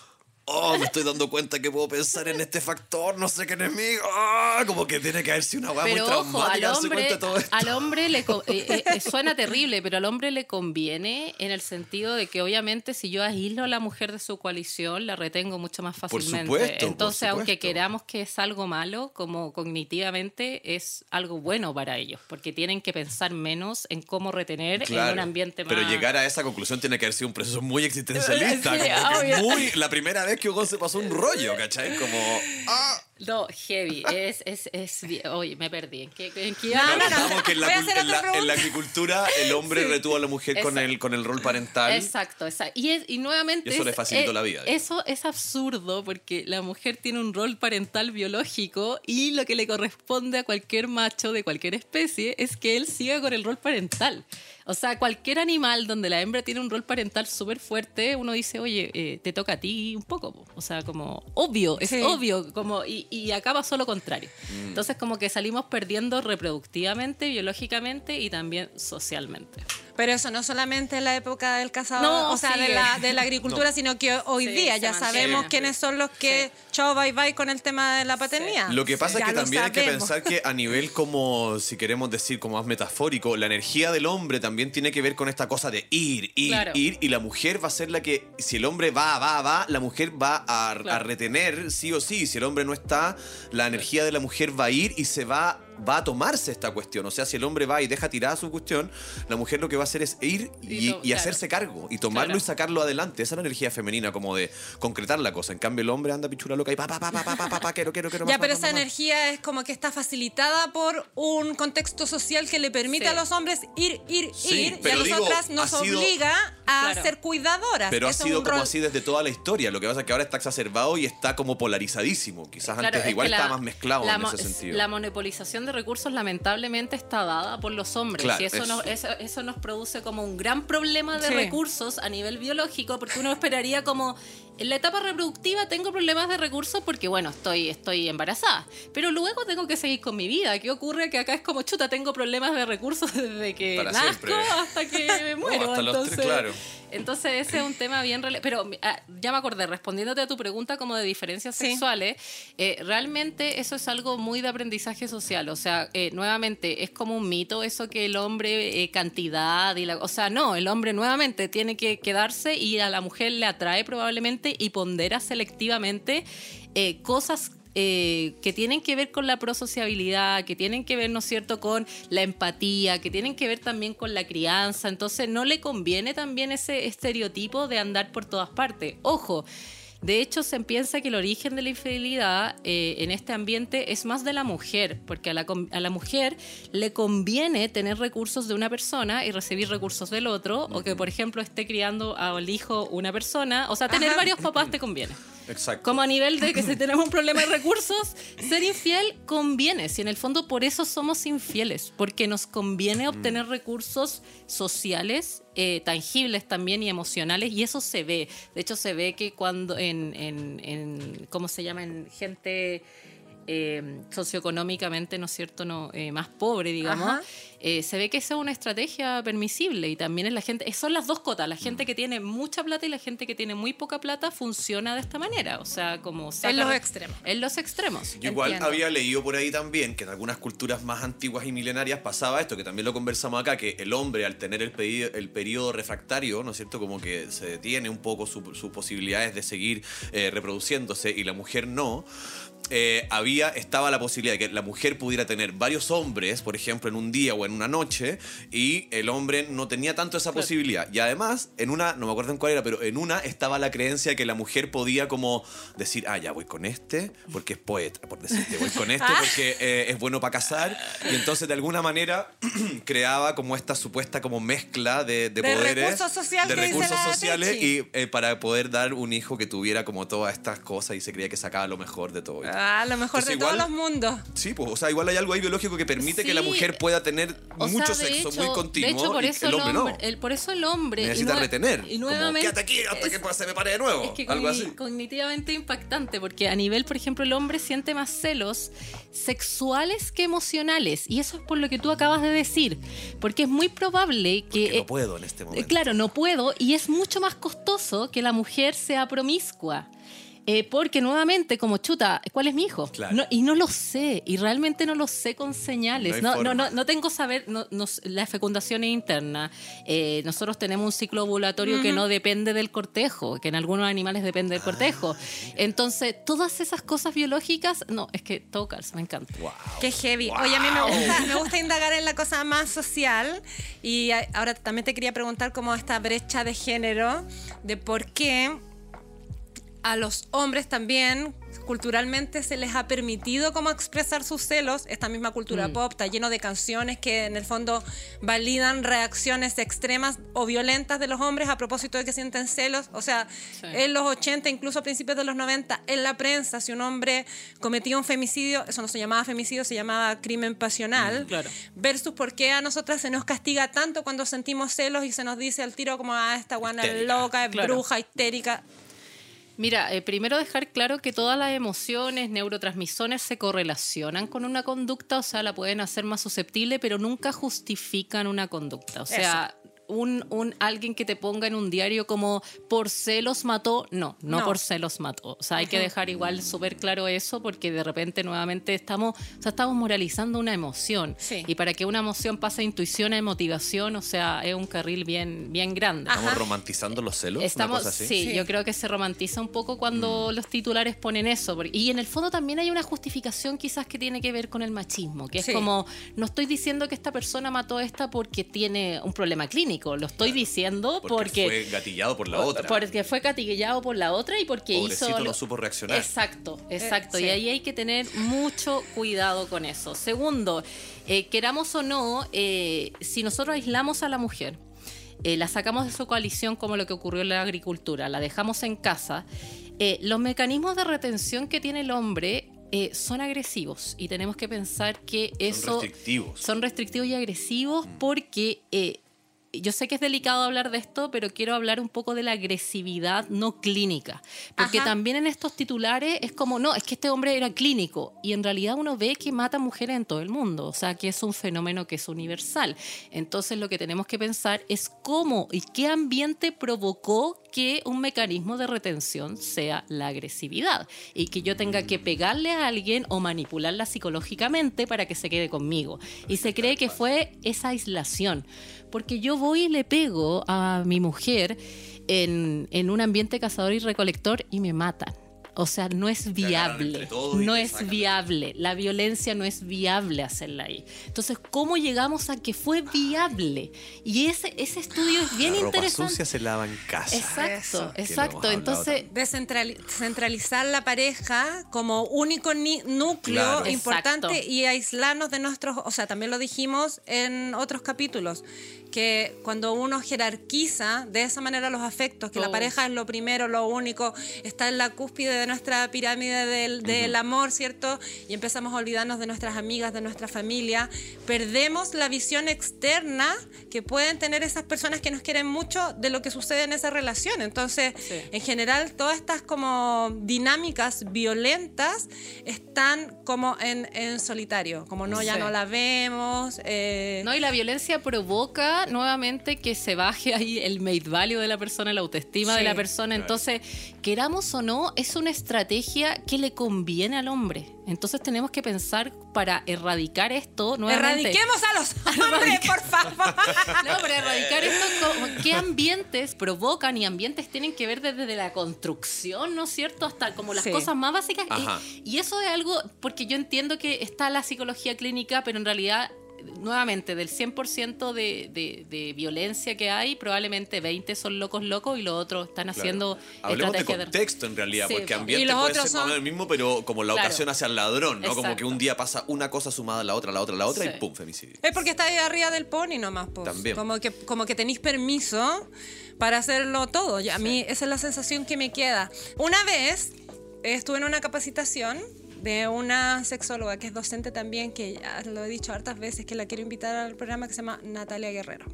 Oh, me estoy dando cuenta que puedo pensar en este factor, no sé quién es mío. Ah, como que tiene que haber sido una weá muy al traumática darse hombre, de todo esto. al hombre le eh, eh, eh, suena terrible, pero al hombre le conviene en el sentido de que obviamente si yo aíslo a la mujer de su coalición, la retengo mucho más Por fácilmente. supuesto, por Entonces, aunque supuesto. queramos que es algo malo, como cognitivamente es algo bueno para ellos, porque tienen que pensar menos en cómo retener en Claro, un ambiente más... Pero llegar a esa conclusión tiene que haber sido un proceso muy existencialista. Sí, como que muy, la primera vez que Hugo se pasó un rollo, ¿cachai? Como. Ah, No, heavy. Es, es, es, Oye, me perdí. ¿En qué, en qué No, no, no. Estamos que en la, en en agricultura el hombre retuvo a la mujer con Exacto. el, con el rol parental. Exacto, exacto. Y, es- y nuevamente. Y eso es- le facilitó eh, la vida, digamos. Eso es absurdo porque la mujer tiene un rol parental biológico y lo que le corresponde a cualquier macho de cualquier especie es que él siga con el rol parental. O sea, cualquier animal donde la hembra tiene un rol parental súper fuerte, uno dice, oye, eh, te toca a ti un poco. po. O sea, como obvio, es Sí. obvio. Como, y, y acá pasó lo contrario. Mm. Entonces, como que salimos perdiendo reproductivamente, biológicamente y también socialmente. Pero eso no solamente en la época del cazador, No, o sea, de la, de la agricultura, sino que hoy Sí, día ya sabemos quiénes son los que chao, bye bye con el tema de la paternidad. Lo que pasa es que también hay que pensar que a nivel como, si queremos decir como más metafórico, la energía del hombre también tiene que ver con esta cosa de ir, ir, Claro. ir, y la mujer va a ser la que, si el hombre va, va, va, la mujer va a, a retener sí o sí, si el hombre no está, la energía de la mujer va a ir y se va va a tomarse esta cuestión. O sea, si el hombre va y deja tirada su cuestión, la mujer lo que va a hacer es ir y, hacerse cargo y tomarlo y sacarlo adelante. Esa es la energía femenina, como de concretar la cosa. En cambio, el hombre anda pichula loca y pa, pa, pa, pa, pa, pa, pa, pa quiero, quiero, quiero. Ya, pero esa energía es como que está facilitada por un contexto social que le permite a los hombres ir, ir, ir. Y a digo, nosotras nos obliga a ser cuidadoras. Pero ha sido como así desde toda la historia. Lo que pasa es que ahora está exacerbado y está como polarizadísimo. Quizás antes igual estaba más mezclado en ese sentido. La monopolización de recursos lamentablemente está dada por los hombres Claro, y eso, eso. Nos, eso, eso nos produce como un gran problema de Sí. recursos a nivel biológico porque uno esperaría como en la etapa reproductiva tengo problemas de recursos porque bueno, estoy, estoy embarazada, pero luego tengo que seguir con mi vida. ¿Qué ocurre? Que acá es como chuta, tengo problemas de recursos desde que Para nazco siempre. hasta que me muero. hasta los tres, entonces, claro. entonces ese es un tema bien Pero ah, ya me acordé, respondiéndote a tu pregunta como de diferencias Sí. sexuales, eh, realmente eso es algo muy de aprendizaje social. O sea, eh, nuevamente, es como un mito eso que el hombre, eh, cantidad y la... O sea, no, el hombre nuevamente tiene que quedarse y a la mujer le atrae probablemente y pondera selectivamente eh, cosas eh, que tienen que ver con la prosociabilidad, que tienen que ver, ¿no es cierto?, con la empatía, que tienen que ver también con la crianza. Entonces, no le conviene también ese estereotipo de andar por todas partes. Ojo. De hecho, se piensa que el origen de la infidelidad eh, en este ambiente es más de la mujer, porque a la, a la mujer le conviene tener recursos de una persona y recibir recursos del otro, o que, por ejemplo, esté criando al hijo una persona. O sea, tener varios papás te conviene. Exacto. Como a nivel de que si tenemos un problema de recursos, ser infiel conviene. Si en el fondo por eso somos infieles, porque nos conviene obtener recursos sociales, eh, tangibles también y emocionales, y eso se ve. De hecho, se ve que cuando en, en, en ¿cómo se llama? En gente eh, socioeconómicamente, ¿no es cierto?, no, eh, más pobre, digamos, eh, se ve que esa es una estrategia permisible y también en la gente, son las dos cotas, la Mm. gente que tiene mucha plata y la gente que tiene muy poca plata funciona de esta manera, o sea, como... En saca- los extremos. En los extremos. Yo igual Entiendo. había leído por ahí también que en algunas culturas más antiguas y milenarias pasaba esto, que también lo conversamos acá, que el hombre al tener el, pedi- el periodo refractario, ¿no es cierto? Como que se detiene un poco su- sus posibilidades de seguir eh, reproduciéndose y la mujer no. Eh, había, estaba la posibilidad de que la mujer pudiera tener varios hombres, por ejemplo, en un día o en una noche, y el hombre no tenía tanto esa posibilidad. Y además, en una, no me acuerdo en cuál era, pero en una estaba la creencia de que la mujer podía como decir, ah, ya voy con este, porque es poeta, por decirte, voy con este porque eh, es bueno para casar. Y entonces, de alguna manera, creaba como esta supuesta como mezcla de, de, De poderes. recursos social de recursos sociales y eh, para poder dar un hijo que tuviera como todas estas cosas y se creía que sacaba lo mejor de todo. Y. Ah, lo mejor Entonces, de todos igual- los mundos. Sí, pues, o sea, igual hay algo ahí biológico que permite que la Sí. mujer pueda tener O sea, mucho de sexo hecho- muy continuo De hecho, por y eso el hombre no. el- por eso el hombre... y Necesita nue- retener. Y como, nuevamente... quédate aquí hasta es- que se me pare de nuevo. Es que algo así. cognitivamente impactante, porque a nivel, por ejemplo, el hombre siente más celos sexuales que emocionales. Y eso es por lo que tú acabas de decir. Porque es muy probable que... Que eh, no puedo en este eh, momento. Claro, no puedo. Y es mucho más costoso que la mujer sea promiscua. Eh, porque nuevamente, como chuta, ¿cuál es mi hijo? Claro. No- y no lo sé, y realmente no lo sé con señales. No No, no, no, no tengo saber, no, no- la fecundación es interna. Eh, nosotros tenemos un ciclo ovulatorio que no depende del cortejo, que en algunos animales depende del Ah, cortejo. Entonces, todas esas cosas biológicas, no, es que todo calza, me encanta. Qué heavy. Oye, a mí me gusta, me gusta indagar en la cosa más social y a- ahora también te quería preguntar como esta brecha de género, de por qué a los hombres también culturalmente se les ha permitido como expresar sus celos. Esta misma cultura Mm. pop está lleno de canciones que en el fondo validan reacciones extremas o violentas de los hombres a propósito de que sienten celos. O sea, Sí. en los 80, incluso a principios de los 90, en la prensa, si un hombre cometía un femicidio, eso no se llamaba femicidio, se llamaba crimen pasional. claro. Versus por qué a nosotras se nos castiga tanto cuando sentimos celos y se nos dice al tiro como, ah, esta guana es loca, es Claro. bruja, histérica. Mira, eh, primero dejar claro que todas las emociones, neurotransmisores se correlacionan con una conducta, o sea, la pueden hacer más susceptible, pero nunca justifican una conducta. O sea, un, un alguien que te ponga en un diario como por celos mató, no, no, No. por celos mató. O sea, hay que dejar igual súper claro eso porque de repente nuevamente estamos, o sea, estamos moralizando una emoción. Sí. Y para que una emoción pase a intuición a motivación, o sea, es un carril bien, bien grande. Estamos romantizando los celos. Estamos, una cosa así. sí, Sí. yo creo que se romantiza un poco cuando los titulares ponen eso. porque- y en el fondo también hay una justificación quizás que tiene que ver con el machismo, que es como, no estoy diciendo que esta persona mató a esta porque tiene un problema clínico, lo estoy diciendo Porque, porque... fue gatillado por la otra. Porque fue catiguillado por la otra y porque Pobrecito, hizo. no lo- supo reaccionar. Exacto, exacto. sí. Y ahí hay que tener mucho cuidado con eso. Segundo, eh, queramos o no, eh, si nosotros aislamos a la mujer, eh, la sacamos de su coalición como lo que ocurrió en la agricultura, la dejamos en casa, eh, los mecanismos de retención que tiene el hombre eh, son agresivos y tenemos que pensar que eso restrictivos. son restrictivos y agresivos porque eh, yo sé que es delicado hablar de esto, pero quiero hablar un poco de la agresividad no clínica. Porque Ajá. también en estos titulares es como, no, es que este hombre era clínico. Y en realidad uno ve que mata mujeres en todo el mundo. O sea, que es un fenómeno que es universal. Entonces lo que tenemos que pensar es cómo y qué ambiente provocó que un mecanismo de retención sea la agresividad. Y que yo tenga que pegarle a alguien o manipularla psicológicamente para que se quede conmigo. Y se cree que fue esa aislación. Porque yo voy y le pego a mi mujer en, en un ambiente cazador y recolector y me matan. O sea, no es viable. No es sacan. viable. La violencia no es viable hacerla ahí. Entonces, ¿cómo llegamos a que fue viable? Y ese, ese estudio es bien la ropa interesante. sucia se lava en casa. Exacto, Eso. Exacto. Entonces, Descentrali- Centralizar la pareja como único ni- núcleo Claro. importante Exacto. y aislarnos de nuestros, o sea, también lo dijimos en otros capítulos, que cuando uno jerarquiza de esa manera los afectos, que la Oh. pareja es lo primero, lo único, está en la cúspide de nuestra pirámide del, del amor, ¿cierto? Y empezamos a olvidarnos de nuestras amigas, de nuestra familia, perdemos la visión externa que pueden tener esas personas que nos quieren mucho de lo que sucede en esa relación. Entonces, Sí. en general, todas estas como dinámicas violentas están como en, en solitario, como no, ya no la vemos. eh, No, y la violencia provoca nuevamente que se baje ahí el made value de la persona, la autoestima de la persona. Entonces, queramos o no, es una estrategia que le conviene al hombre. Entonces tenemos que pensar para erradicar esto nuevamente. Erradiquemos a los hombres, por favor. No, para erradicar esto, ¿qué ambientes provocan? Y ambientes tienen que ver desde la construcción, ¿no es cierto? Hasta como las Sí. cosas más básicas. Y, eso es algo, porque yo entiendo que está la psicología clínica, pero en realidad, nuevamente, del 100% de, de, de violencia que hay, probablemente 20 son locos locos y los otros están Claro. haciendo Hablemos de contexto en realidad, Sí, porque po. ambiente Y los puede otros ser son- el mismo, pero como la Claro. ocasión hacia el ladrón, ¿no? Como que un día pasa una cosa sumada a la otra, la otra, la otra, la otra Sí. y pum, femicidio. Es porque está ahí arriba del pony nomás, pues. También. Como que, como que tenéis permiso para hacerlo todo. Y a mí esa es la sensación que me queda. Una vez estuve en una capacitación de una sexóloga que es docente también, que ya lo he dicho hartas veces, que la quiero invitar al programa que se llama Natalia Guerrero.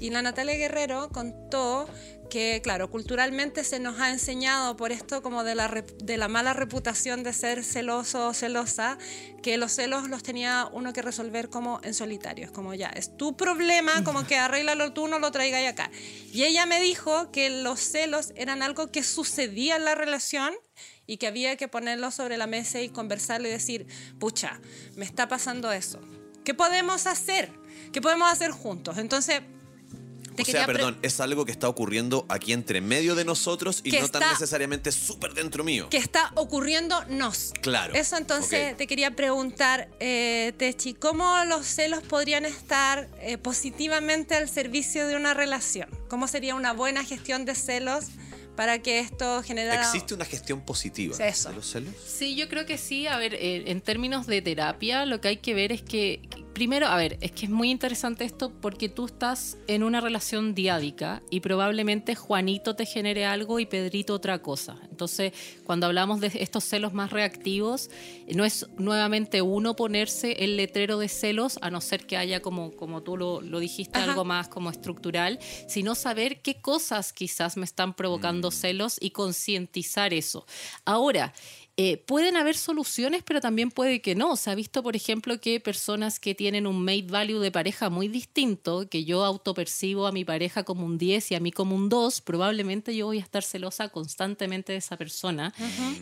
Y la Natalia Guerrero contó que, claro, culturalmente se nos ha enseñado por esto como de la, de la mala reputación de ser celoso o celosa, que los celos los tenía uno que resolver como en solitario. Como ya, es tu problema, como que arréglalo tú, no lo traigáis acá. Y ella me dijo que los celos eran algo que sucedía en la relación y que había que ponerlo sobre la mesa y conversarlo y decir, pucha, me está pasando eso. ¿Qué podemos hacer? ¿Qué podemos hacer juntos? Entonces, te o sea, perdón, es algo que está ocurriendo aquí entre medio de nosotros y no tan está- necesariamente súper dentro mío. que está ocurriéndonos. Claro. Eso entonces Ok. te quería preguntar, eh, Techi, ¿cómo los celos podrían estar eh, positivamente al servicio de una relación? ¿Cómo sería una buena gestión de celos para que esto generara... ¿Existe una gestión positiva Eso. de los celos? Sí, yo creo que sí. A ver, eh, en términos de terapia, lo que hay que ver es que, primero, a ver, es que es muy interesante esto porque tú estás en una relación diádica y probablemente Juanito te genere algo y Pedrito otra cosa. Entonces, cuando hablamos de estos celos más reactivos, no es nuevamente uno ponerse el letrero de celos, a no ser que haya, como, como tú lo, lo dijiste, Ajá. algo más como estructural, sino saber qué cosas quizás me están provocando celos y concientizar eso. Ahora, eh, pueden haber soluciones, pero también puede que no. Se ha visto, por ejemplo, que personas que tienen un mate value de pareja muy distinto, que yo autopercibo a mi pareja como un 10 y a mí como un 2, probablemente yo voy a estar celosa constantemente de esa persona.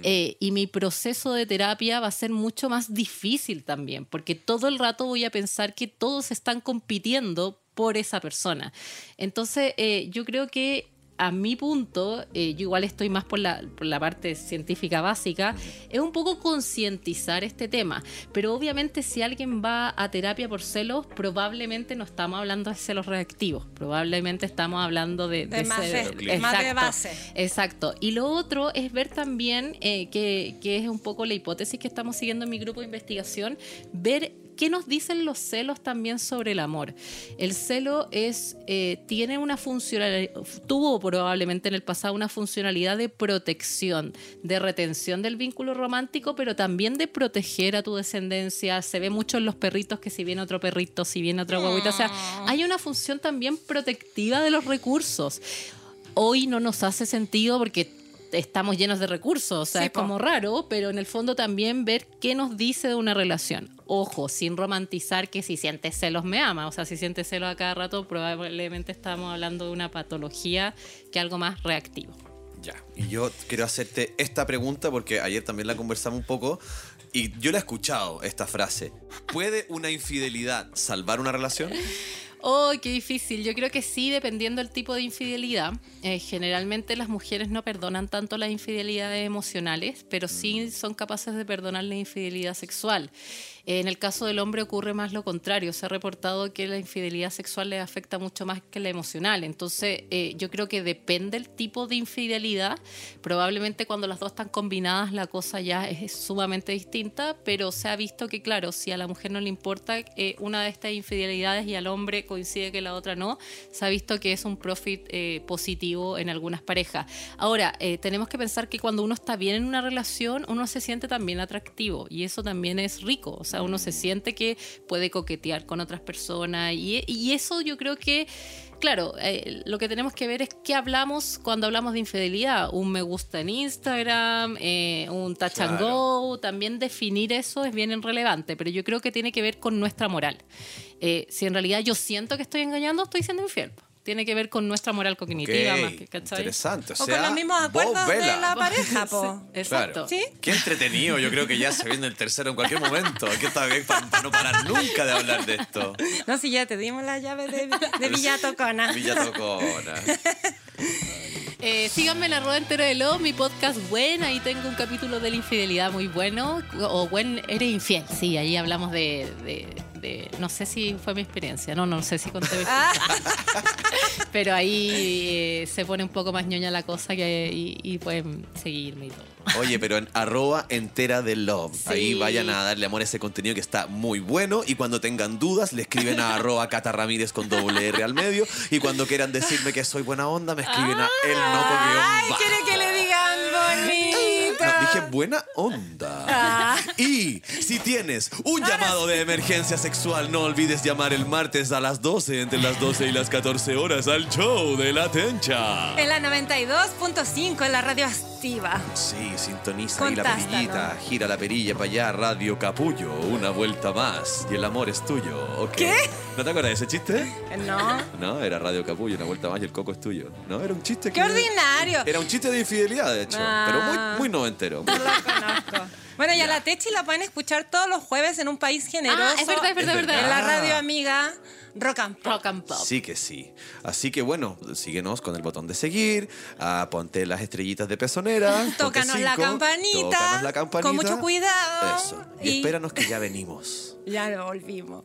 Eh, y mi proceso de terapia va a ser mucho más difícil también, porque todo el rato voy a pensar que todos están compitiendo por esa persona. Entonces, eh, yo creo que a mi punto, eh, yo igual estoy más por la, por la parte científica básica, es un poco concientizar este tema. Pero obviamente si alguien va a terapia por celos, probablemente no estamos hablando de celos reactivos, probablemente estamos hablando de... De más de- celos- más de Exacto. base. Exacto. Y lo otro es ver también, eh, que, que es un poco la hipótesis que estamos siguiendo en mi grupo de investigación, ver qué nos dicen los celos también sobre el amor. El celo es, eh, tiene una funcionalidad, tuvo probablemente en el pasado una funcionalidad de protección, de retención del vínculo romántico, pero también de proteger a tu descendencia. Se ve mucho en los perritos que si viene otro perrito, si viene otra guaguita. O sea, hay una función también protectiva de los recursos hoy no nos hace sentido porque estamos llenos de recursos, o sea, Sí, es como raro, pero en el fondo también ver qué nos dice de una relación. Ojo, sin romantizar que si sientes celos me ama, o sea, si sientes celos a cada rato, probablemente estamos hablando de una patología que algo más reactivo. Ya, y yo quiero hacerte esta pregunta porque ayer también la conversamos un poco y yo la he escuchado, esta frase. ¿Puede una infidelidad salvar una relación? Oh, qué difícil. Yo creo que sí, dependiendo del tipo de infidelidad. Eh, generalmente las mujeres no perdonan tanto las infidelidades emocionales, pero sí son capaces de perdonar la infidelidad sexual. En el caso del hombre ocurre más lo contrario. Se ha reportado que la infidelidad sexual le afecta mucho más que la emocional. Entonces, eh, yo creo que depende el tipo de infidelidad. Probablemente cuando las dos están combinadas la cosa ya es sumamente distinta, pero se ha visto que, claro, si a la mujer no le importa eh, una de estas infidelidades y al hombre coincide que la otra no, se ha visto que es un profit eh, positivo en algunas parejas. Ahora, eh, tenemos que pensar que cuando uno está bien en una relación, uno se siente también atractivo y eso también es rico. O sea, uno se siente que puede coquetear con otras personas y, y eso yo creo que claro, eh, lo que tenemos que ver es qué hablamos cuando hablamos de infidelidad. Un me gusta en Instagram, eh, un touch and go. También definir eso es bien relevante, pero yo creo que tiene que ver con nuestra moral. Eh, si en realidad yo siento que estoy engañando, estoy siendo infiel. Tiene que ver con nuestra moral cognitiva más que, ¿cachai? Interesante. O, O sea, con los mismos acuerdos de la pareja, po. Exacto. Claro. ¿Sí? Qué entretenido. Yo creo que ya se viene el tercero en cualquier momento. Aquí está bien para, para no parar nunca de hablar de esto. No, si ya te dimos la llave de, de Villa Tocona. Villa Tocona. Eh, síganme en la rueda entera de lo, mi podcast buen, ahí tengo un capítulo de la infidelidad muy bueno, o buen, eres infiel, sí, ahí hablamos de, de- de- no sé si fue mi experiencia, no, no sé si conté mi pero ahí eh, se pone un poco más ñoña la cosa que, y, y pueden seguirme y todo. Oye, pero en arroba entera de love. Ahí vayan a darle amor a ese contenido que está muy bueno. Y cuando tengan dudas, le escriben a arroba Cata Ramírez con doble R al medio. Y cuando quieran decirme que soy buena onda, me escriben a el no con Ay, quiere que le digan bonito. Dije buena onda. Y si tienes un llamado de emergencia sexual, no olvides llamar el martes a las 12, entre las 12 y las 14 horas, al show de la Tencha. En la 92.5 en la radio activa. Sí, sintoniza ahí la perillita, gira la perilla para allá, Radio Capullo, una vuelta más y el amor es tuyo. ok. ¿Qué? ¿No te acuerdas de ese chiste? No. No, era Radio Capullo, una vuelta más y el coco es tuyo. No, era un chiste ¡Qué que... ordinario! Era un chiste de infidelidad, de hecho, Ah. pero muy, muy noventero. No lo conozco. Bueno, y a la Techi la pueden escuchar todos los jueves en un país generoso. Ah, es verdad, es verdad, Es verdad. En la radio amiga Rock and Pop. Rock and Pop. Sí que sí. Así que bueno, síguenos con el botón de seguir, ah, ponte las estrellitas de pezonera. Tócanos la cinco, campanita. tócanos la campanita. Con mucho cuidado. Eso. Y, Y- espéranos que ya venimos. Ya lo volvimos.